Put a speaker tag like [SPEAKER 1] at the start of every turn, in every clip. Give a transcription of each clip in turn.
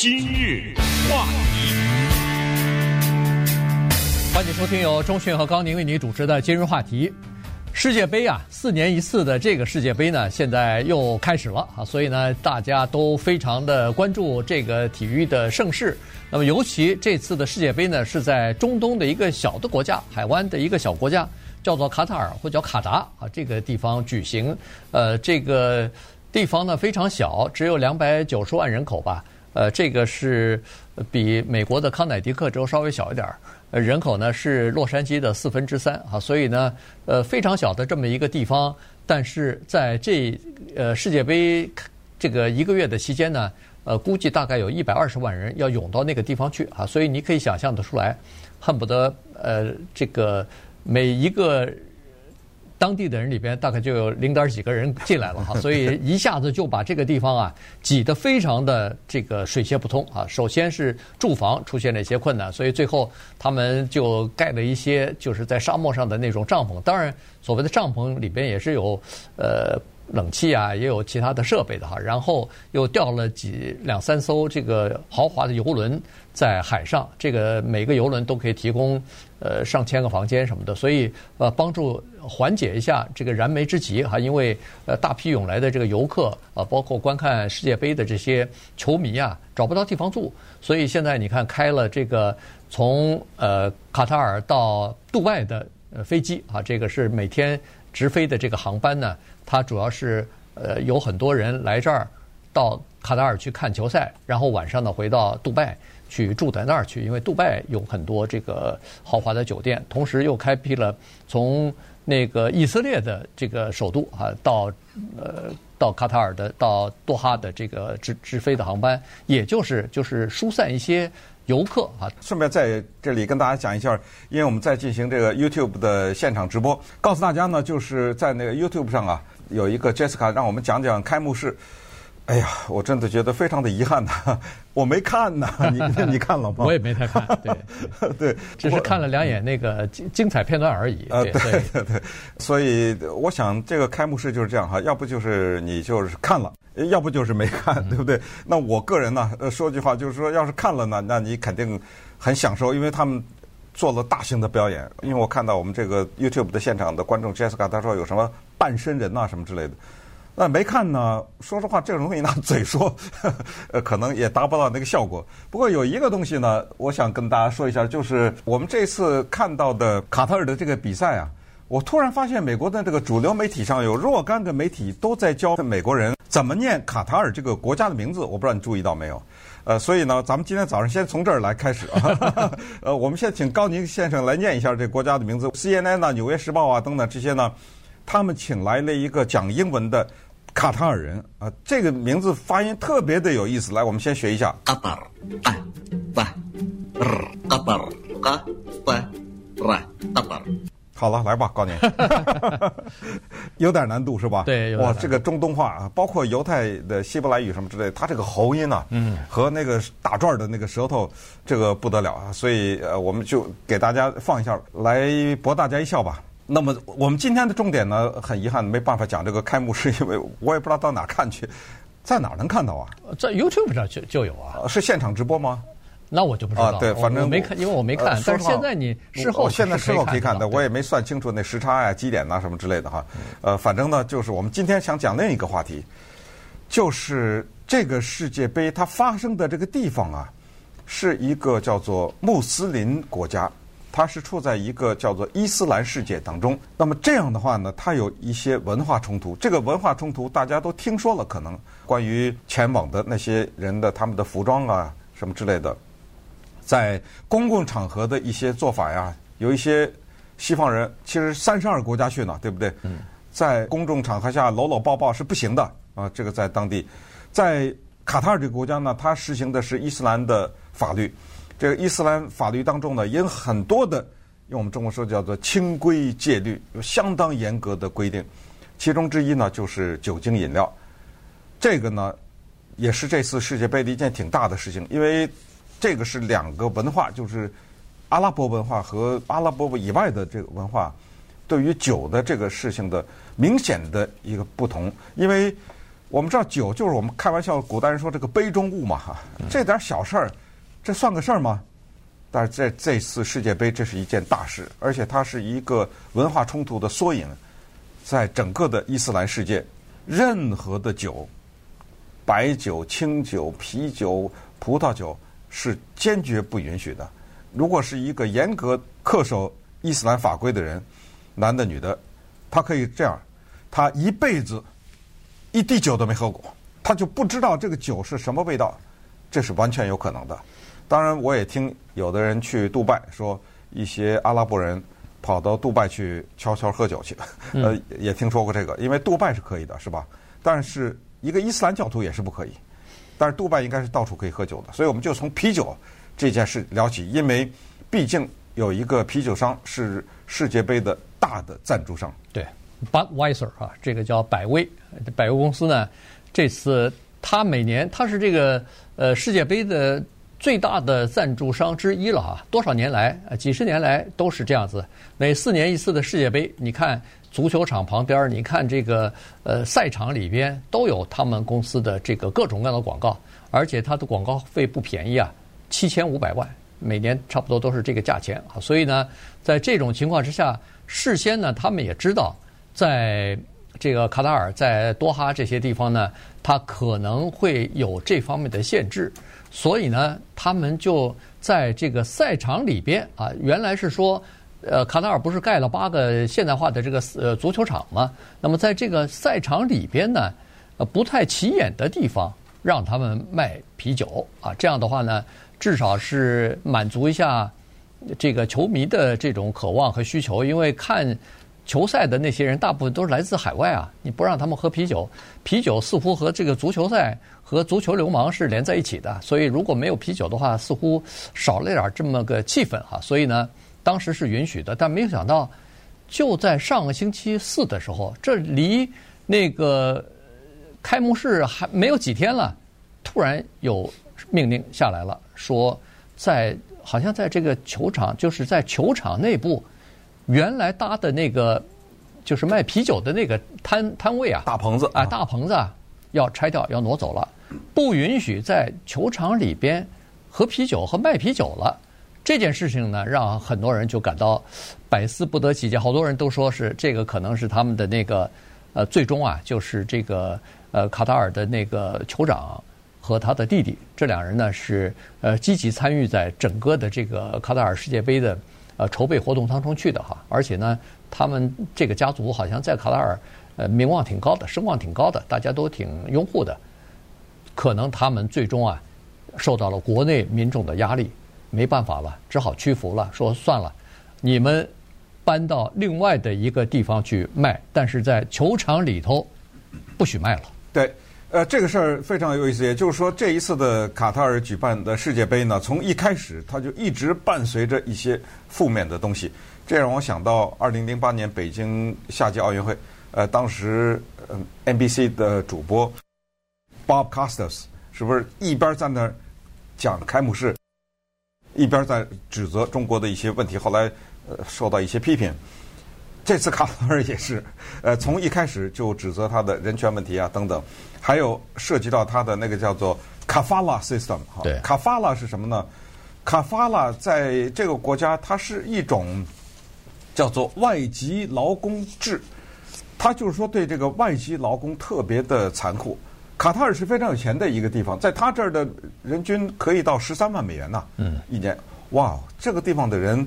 [SPEAKER 1] 今日话题，
[SPEAKER 2] 欢迎收听由钟迅和高宁为你主持的《今日话题》。世界杯啊，四年一次的这个世界杯呢，现在又开始了啊，所以呢，大家都非常的关注这个体育的盛事。那么，尤其这次的世界杯呢，是在中东的一个小的国家，海湾的一个小国家，叫做卡塔尔或叫卡达啊，这个地方举行。呃，这个地方呢非常小，只有两百九十万人口吧。呃，这个是比美国的康乃狄克州稍微小一点儿，人口呢是洛杉矶的四分之三啊，所以呢，呃，非常小的这么一个地方，但是在这呃世界杯这个一个月的期间呢，呃，估计大概有一百二十万人要涌到那个地方去啊，所以你可以想象得出来，恨不得呃这个每一个。当地的人里边大概就有零点几个人进来了哈，所以一下子就把这个地方啊挤得非常的这个水泄不通啊。首先是住房出现了一些困难，所以最后他们就盖了一些就是在沙漠上的那种帐篷。当然，所谓的帐篷里边也是有呃冷气啊，也有其他的设备的哈。然后又调了几两三艘这个豪华的游轮在海上，这个每个游轮都可以提供呃上千个房间什么的，所以呃帮助。缓解一下这个燃眉之急哈，因为呃大批涌来的这个游客啊，包括观看世界杯的这些球迷啊，找不到地方住，所以现在你看开了这个从呃卡塔尔到杜拜的呃飞机啊，这个是每天直飞的这个航班呢，它主要是呃有很多人来这儿到卡塔尔去看球赛，然后晚上呢回到杜拜去住在那儿去，因为杜拜有很多这个豪华的酒店，同时又开辟了从那个以色列的这个首都啊，到呃到卡塔尔的到多哈的这个直直飞的航班，也就是就是疏散一些游客啊。
[SPEAKER 3] 顺便在这里跟大家讲一下，因为我们在进行这个 YouTube 的现场直播，告诉大家呢，就是在那个 YouTube 上啊，有一个 Jessica 让我们讲讲开幕式。哎呀，我真的觉得非常的遗憾呐，我没看呢。你你看了吗？
[SPEAKER 2] 我也没太看，对
[SPEAKER 3] 对，
[SPEAKER 2] 只是看了两眼那个精精彩片段而已。
[SPEAKER 3] 呃，对对对，所以我想这个开幕式就是这样哈，要不就是你就是看了，要不就是没看，对不对？那我个人呢，说句话就是说，要是看了呢，那你肯定很享受，因为他们做了大型的表演。因为我看到我们这个 YouTube 的现场的观众 Jessica，他说有什么半身人呐什么之类的。那没看呢？说实话，这种东西拿 嘴说，呃，可能也达不到那个效果。不过有一个东西呢，我想跟大家说一下，就是我们这次看到的卡塔尔的这个比赛啊，我突然发现美国的这个主流媒体上有若干个媒体都在教美国人怎么念卡塔尔这个国家的名字。我不知道你注意到没有？呃，所以呢，咱们今天早上先从这儿来开始啊。呃，我们先请高宁先生来念一下这个国家的名字。CNN 啊，《纽约时报》啊等等这些呢，他们请来了一个讲英文的。卡塔尔人啊，这个名字发音特别的有意思。来，我们先学一下。卡塔尔，哎，巴，卡塔尔，卡，巴，拉，卡塔尔。好了，来吧，高宁。有点难度是吧？
[SPEAKER 2] 对。
[SPEAKER 3] 哇，这个中东话啊，包括犹太的希伯来语什么之类的，它这个喉音呢，嗯，和那个打转的那个舌头，这个不得了啊。所以呃，我们就给大家放一下，来博大家一笑吧。那么我们今天的重点呢，很遗憾没办法讲这个开幕式，因为我也不知道到哪看去，在哪能看到啊？
[SPEAKER 2] 在 YouTube 上就就有啊。
[SPEAKER 3] 是现场直播吗？
[SPEAKER 2] 那我就不知道了。
[SPEAKER 3] 啊，对，反正我
[SPEAKER 2] 没看，因为我没看。但是现在你事后，
[SPEAKER 3] 现在事后可以看的，我也没算清楚那时差呀、几点呐什么之类的哈。呃，反正呢，就是我们今天想讲另一个话题，就是这个世界杯它发生的这个地方啊，是一个叫做穆斯林国家。它是处在一个叫做伊斯兰世界当中，那么这样的话呢，它有一些文化冲突。这个文化冲突大家都听说了，可能关于前往的那些人的他们的服装啊什么之类的，在公共场合的一些做法呀，有一些西方人其实三十二国家去呢，对不对？嗯在公众场合下搂搂抱抱是不行的啊，这个在当地，在卡塔尔这个国家呢，它实行的是伊斯兰的法律。这个伊斯兰法律当中呢，也有很多的，用我们中国说叫做清规戒律，有相当严格的规定。其中之一呢，就是酒精饮料。这个呢，也是这次世界杯的一件挺大的事情，因为这个是两个文化，就是阿拉伯文化和阿拉伯以外的这个文化，对于酒的这个事情的明显的一个不同。因为我们知道酒就是我们开玩笑，古代人说这个杯中物嘛哈，这点小事儿，这算个事儿吗？但是这这次世界杯这是一件大事，而且它是一个文化冲突的缩影，在整个的伊斯兰世界，任何的酒，白酒、清酒、啤酒、葡萄酒是坚决不允许的。如果是一个严格恪守伊斯兰法规的人，男的女的，他可以这样，他一辈子。一滴酒都没喝过，他就不知道这个酒是什么味道，这是完全有可能的。当然，我也听有的人去杜拜说，一些阿拉伯人跑到杜拜去悄悄喝酒去，呃，也听说过这个。因为杜拜是可以的，是吧？但是一个伊斯兰教徒也是不可以。但是杜拜应该是到处可以喝酒的，所以我们就从啤酒这件事聊起，因为毕竟有一个啤酒商是世界杯的大的赞助商。
[SPEAKER 2] 对。Budweiser 啊，这个叫百威，百威公司呢，这次他每年他是这个呃世界杯的最大的赞助商之一了哈，多少年来啊，几十年来都是这样子。每四年一次的世界杯，你看足球场旁边，你看这个呃赛场里边都有他们公司的这个各种各样的广告，而且它的广告费不便宜啊，七千五百万每年差不多都是这个价钱啊。所以呢，在这种情况之下，事先呢他们也知道。在这个卡塔尔，在多哈这些地方呢，它可能会有这方面的限制，所以呢，他们就在这个赛场里边啊，原来是说，呃，卡塔尔不是盖了八个现代化的这个呃足球场吗？那么在这个赛场里边呢，呃，不太起眼的地方，让他们卖啤酒啊，这样的话呢，至少是满足一下这个球迷的这种渴望和需求，因为看。球赛的那些人大部分都是来自海外啊！你不让他们喝啤酒，啤酒似乎和这个足球赛和足球流氓是连在一起的，所以如果没有啤酒的话，似乎少了点这么个气氛哈。所以呢，当时是允许的，但没有想到，就在上个星期四的时候，这离那个开幕式还没有几天了，突然有命令下来了，说在好像在这个球场，就是在球场内部。原来搭的那个就是卖啤酒的那个摊摊位啊，
[SPEAKER 3] 大棚子
[SPEAKER 2] 啊，大棚子啊，要拆掉，要挪走了，不允许在球场里边喝啤酒和卖啤酒了。这件事情呢，让很多人就感到百思不得其解。好多人都说是这个可能是他们的那个呃，最终啊，就是这个呃，卡塔尔的那个酋长和他的弟弟这两人呢是呃积极参与在整个的这个卡塔尔世界杯的。呃，筹备活动当中去的哈，而且呢，他们这个家族好像在卡塔尔，呃，名望挺高的，声望挺高的，大家都挺拥护的。可能他们最终啊，受到了国内民众的压力，没办法了，只好屈服了，说算了，你们搬到另外的一个地方去卖，但是在球场里头不许卖了。
[SPEAKER 3] 对。呃，这个事儿非常有意思，也就是说，这一次的卡塔尔举办的世界杯呢，从一开始它就一直伴随着一些负面的东西。这让我想到二零零八年北京夏季奥运会，呃，当时呃 NBC 的主播 Bob Costas 是不是一边在那儿讲开幕式，一边在指责中国的一些问题，后来呃受到一些批评。这次卡塔尔也是，呃，从一开始就指责他的人权问题啊等等，还有涉及到他的那个叫做卡法拉 system 哈。
[SPEAKER 2] 对。
[SPEAKER 3] 卡法拉是什么呢？卡法拉在这个国家，它是一种叫做外籍劳工制，它就是说对这个外籍劳工特别的残酷。卡塔尔是非常有钱的一个地方，在他这儿的人均可以到十三万美元呐，嗯，一年。哇，这个地方的人。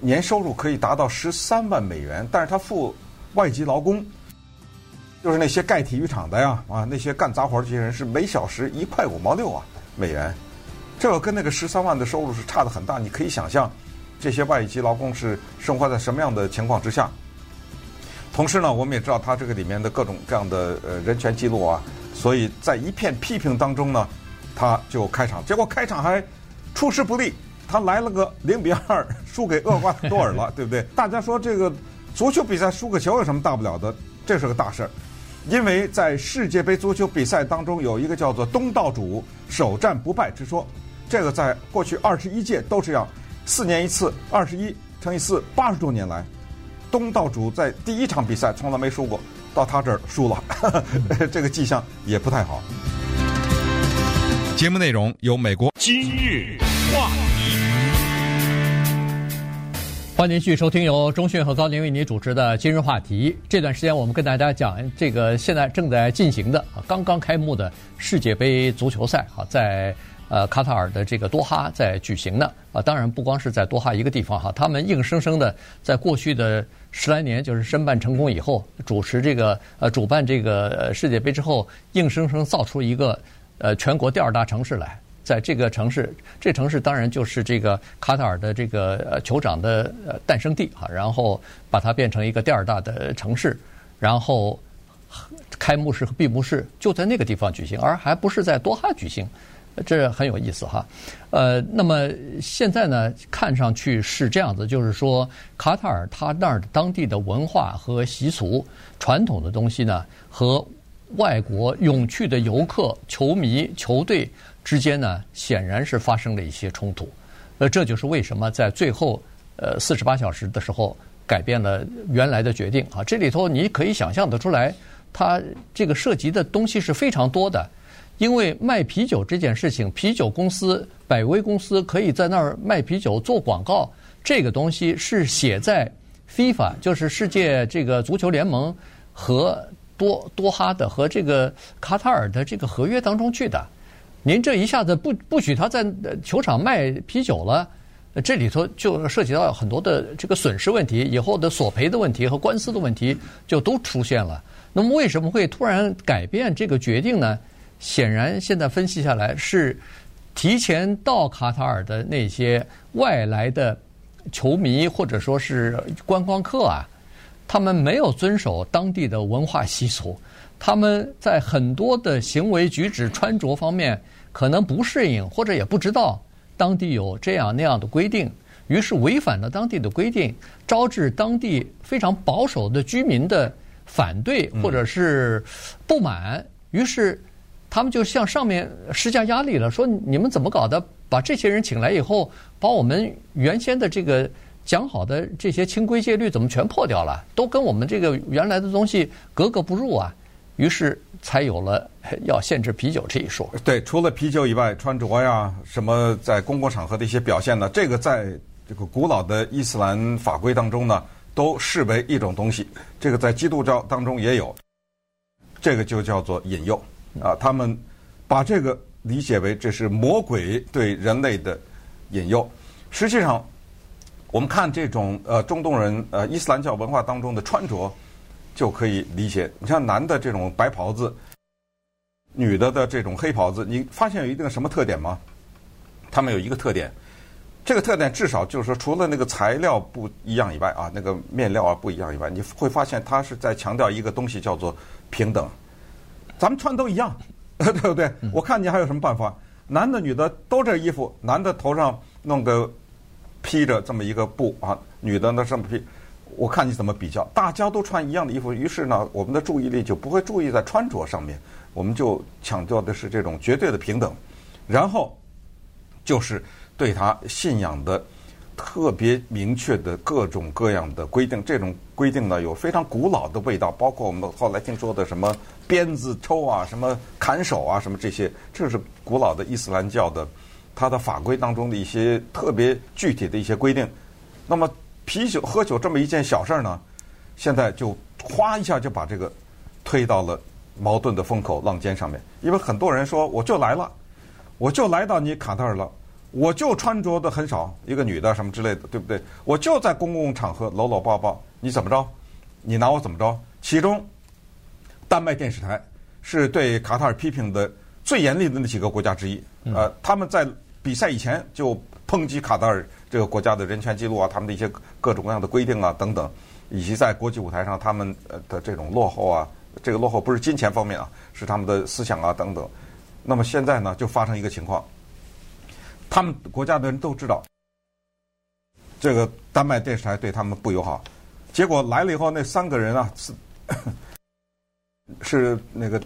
[SPEAKER 3] 年收入可以达到十三万美元，但是他付外籍劳工，就是那些盖体育场的呀，啊，那些干杂活这些人是每小时一块五毛六啊美元，这个跟那个十三万的收入是差的很大。你可以想象，这些外籍劳工是生活在什么样的情况之下。同时呢，我们也知道他这个里面的各种各样的呃人权记录啊，所以在一片批评当中呢，他就开场，结果开场还出师不利。他来了个零比二，输给厄瓜多尔了，对不对？大家说这个足球比赛输个球有什么大不了的？这是个大事儿，因为在世界杯足球比赛当中有一个叫做东道主首战不败之说，这个在过去二十一届都是要，四年一次，二十一乘以四，八十多年来，东道主在第一场比赛从来没输过，到他这儿输了，这个迹象也不太好。
[SPEAKER 1] 节目内容由美国今日话题，
[SPEAKER 2] 欢迎继续收听由中讯和高宁为你主持的今日话题。这段时间我们跟大家讲这个现在正在进行的，刚刚开幕的世界杯足球赛啊，在。呃，卡塔尔的这个多哈在举行呢，啊，当然不光是在多哈一个地方哈，他们硬生生的在过去的十来年，就是申办成功以后，主持这个呃主办这个世界杯之后，硬生生造出一个呃全国第二大城市来，在这个城市，这城市当然就是这个卡塔尔的这个酋长的诞生地啊，然后把它变成一个第二大的城市，然后开幕式和闭幕式就在那个地方举行，而还不是在多哈举行。这很有意思哈，呃，那么现在呢，看上去是这样子，就是说，卡塔尔它那儿当地的文化和习俗、传统的东西呢，和外国涌去的游客、球迷、球队之间呢，显然是发生了一些冲突。呃，这就是为什么在最后呃四十八小时的时候改变了原来的决定啊。这里头你可以想象得出来，它这个涉及的东西是非常多的。因为卖啤酒这件事情，啤酒公司百威公司可以在那儿卖啤酒做广告，这个东西是写在 FIFA，就是世界这个足球联盟和多多哈的和这个卡塔尔的这个合约当中去的。您这一下子不不许他在球场卖啤酒了，这里头就涉及到很多的这个损失问题，以后的索赔的问题和官司的问题就都出现了。那么为什么会突然改变这个决定呢？显然，现在分析下来是提前到卡塔尔的那些外来的球迷或者说是观光客啊，他们没有遵守当地的文化习俗，他们在很多的行为举止、穿着方面可能不适应，或者也不知道当地有这样那样的规定，于是违反了当地的规定，招致当地非常保守的居民的反对或者是不满，于是。他们就向上面施加压力了，说你们怎么搞的？把这些人请来以后，把我们原先的这个讲好的这些清规戒律怎么全破掉了？都跟我们这个原来的东西格格不入啊！于是才有了 要限制啤酒这一说。
[SPEAKER 3] 对，除了啤酒以外，穿着呀，什么在公共场合的一些表现呢？这个在这个古老的伊斯兰法规当中呢，都视为一种东西。这个在基督教当中也有，这个就叫做引诱。啊，他们把这个理解为这是魔鬼对人类的引诱。实际上，我们看这种呃中东人呃伊斯兰教文化当中的穿着，就可以理解。你像男的这种白袍子，女的的这种黑袍子，你发现有一定什么特点吗？他们有一个特点，这个特点至少就是说，除了那个材料不一样以外啊，那个面料啊不一样以外，你会发现他是在强调一个东西叫做平等。咱们穿都一样，对不对？我看你还有什么办法？男的女的都这衣服，男的头上弄个披着这么一个布啊，女的呢这么披，我看你怎么比较？大家都穿一样的衣服，于是呢，我们的注意力就不会注意在穿着上面，我们就强调的是这种绝对的平等，然后就是对他信仰的。特别明确的各种各样的规定，这种规定呢有非常古老的味道，包括我们后来听说的什么鞭子抽啊、什么砍手啊、什么这些，这是古老的伊斯兰教的它的法规当中的一些特别具体的一些规定。那么啤酒喝酒这么一件小事儿呢，现在就哗一下就把这个推到了矛盾的风口浪尖上面，因为很多人说我就来了，我就来到你卡塔尔了。我就穿着的很少，一个女的什么之类的，对不对？我就在公共场合搂搂抱抱，你怎么着？你拿我怎么着？其中，丹麦电视台是对卡塔尔批评的最严厉的那几个国家之一。呃，他们在比赛以前就抨击卡塔尔这个国家的人权记录啊，他们的一些各种各样的规定啊等等，以及在国际舞台上他们的这种落后啊，这个落后不是金钱方面啊，是他们的思想啊等等。那么现在呢，就发生一个情况。他们国家的人都知道，这个丹麦电视台对他们不友好。结果来了以后，那三个人啊是 是那个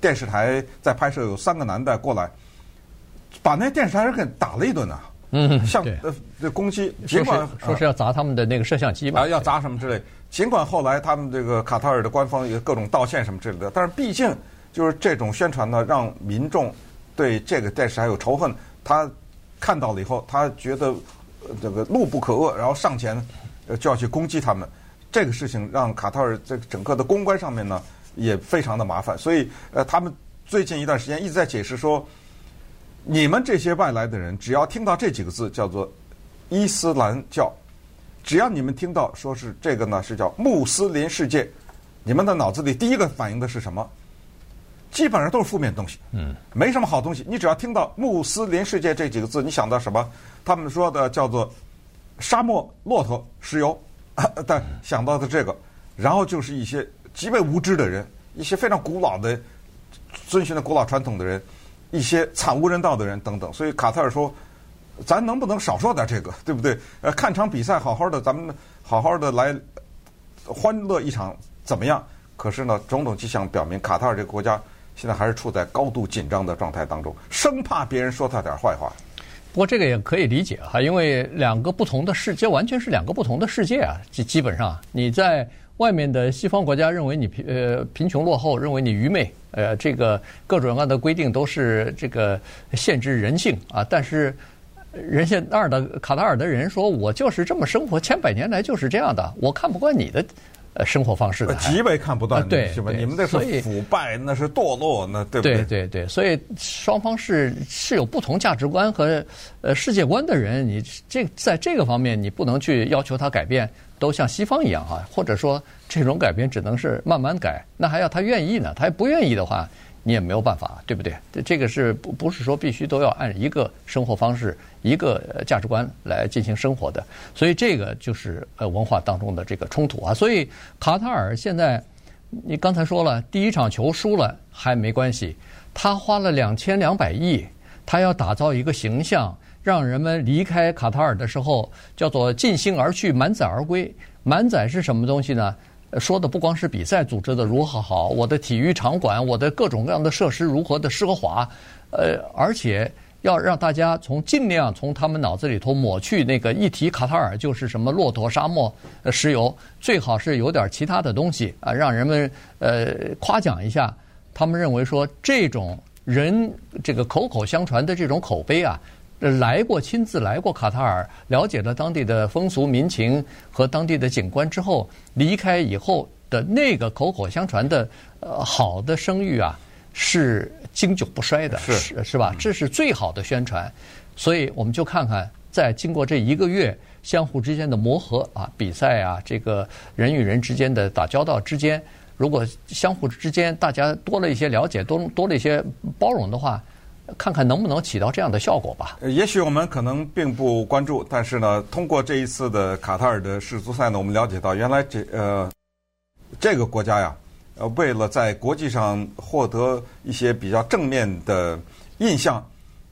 [SPEAKER 3] 电视台在拍摄，有三个男的过来，把那电视台人给打了一顿啊。嗯，像呃这攻击，
[SPEAKER 2] 尽管说是要砸他们的那个摄像机吧，
[SPEAKER 3] 啊，要砸什么之类。尽管后来他们这个卡塔尔的官方也各种道歉什么之类的，但是毕竟就是这种宣传呢，让民众对这个电视台有仇恨。他看到了以后，他觉得这个怒不可遏，然后上前就要去攻击他们。这个事情让卡塔尔这整个的公关上面呢也非常的麻烦。所以呃，他们最近一段时间一直在解释说，你们这些外来的人，只要听到这几个字叫做伊斯兰教。只要你们听到说是这个呢，是叫穆斯林世界，你们的脑子里第一个反应的是什么？基本上都是负面东西，嗯，没什么好东西。你只要听到穆斯林世界这几个字，你想到什么？他们说的叫做沙漠、骆驼、石油，但想到的这个，然后就是一些极为无知的人，一些非常古老的、遵循的古老传统的人，一些惨无人道的人等等。所以卡塔尔说。咱能不能少说点这个，对不对？呃，看场比赛，好好的，咱们好好的来欢乐一场，怎么样？可是呢，种种迹象表明，卡塔尔这个国家现在还是处在高度紧张的状态当中，生怕别人说他点坏话。
[SPEAKER 2] 不过这个也可以理解哈，因为两个不同的世界，完全是两个不同的世界啊。基基本上，你在外面的西方国家认为你贫呃贫穷落后，认为你愚昧，呃，这个各种各样的规定都是这个限制人性啊，但是。人家那儿的卡塔尔的人说：“我就是这么生活，千百年来就是这样的。我看不惯你的呃生活方式的，
[SPEAKER 3] 极为看不惯。
[SPEAKER 2] 对，
[SPEAKER 3] 是吧？你们那是腐败，那是堕落，那对不对？
[SPEAKER 2] 对对对，所以双方是是有不同价值观和呃世界观的人。你这在这个方面，你不能去要求他改变，都像西方一样啊，或者说这种改变只能是慢慢改。那还要他愿意呢？他不愿意的话。”你也没有办法，对不对？这个是不不是说必须都要按一个生活方式、一个价值观来进行生活的？所以这个就是呃文化当中的这个冲突啊。所以卡塔尔现在，你刚才说了，第一场球输了还没关系，他花了两千两百亿，他要打造一个形象，让人们离开卡塔尔的时候叫做尽兴而去，满载而归。满载是什么东西呢？说的不光是比赛组织的如何好，我的体育场馆，我的各种各样的设施如何的奢华，呃，而且要让大家从尽量从他们脑子里头抹去那个一提卡塔尔就是什么骆驼沙漠、石油，最好是有点其他的东西啊，让人们呃夸奖一下。他们认为说这种人这个口口相传的这种口碑啊。来过，亲自来过卡塔尔，了解了当地的风俗民情和当地的景观之后，离开以后的那个口口相传的呃好的声誉啊，是经久不衰的，是是吧？这是最好的宣传。所以我们就看看，在经过这一个月相互之间的磨合啊，比赛啊，这个人与人之间的打交道之间，如果相互之间大家多了一些了解，多多了一些包容的话。看看能不能起到这样的效果吧。
[SPEAKER 3] 也许我们可能并不关注，但是呢，通过这一次的卡塔尔的世足赛呢，我们了解到，原来这呃这个国家呀，呃，为了在国际上获得一些比较正面的印象，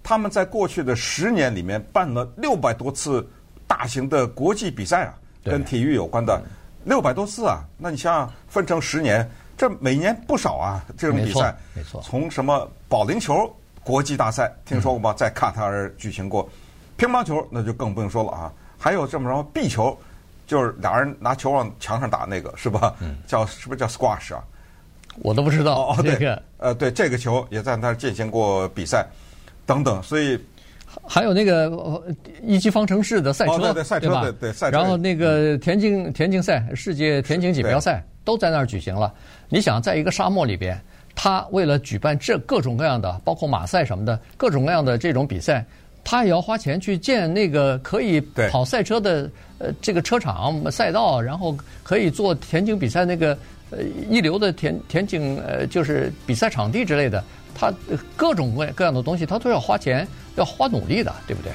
[SPEAKER 3] 他们在过去的十年里面办了六百多次大型的国际比赛啊，跟体育有关的六百多次啊。那你想想，分成十年，这每年不少啊，这种比赛，
[SPEAKER 2] 没错，
[SPEAKER 3] 从什么保龄球。国际大赛听说过吧？在卡塔尔举行过，乒乓球那就更不用说了啊。还有这么着壁球，就是俩人拿球往墙上打那个是吧？叫是不是叫 squash 啊？
[SPEAKER 2] 我都不知道。
[SPEAKER 3] 哦，对，呃，对，这个球也在那儿进行过比赛，等等。所以
[SPEAKER 2] 还有那个一级方程式的赛车，
[SPEAKER 3] 对对，赛车对对赛车。
[SPEAKER 2] 然后那个田径田径赛，世界田径锦标赛都在那儿举行了。你想，在一个沙漠里边。他为了举办这各种各样的，包括马赛什么的各种各样的这种比赛，他也要花钱去建那个可以跑赛车的呃这个车场赛道，然后可以做田径比赛那个呃一流的田田径呃就是比赛场地之类的，他各种各各样的东西他都要花钱要花努力的，对不对？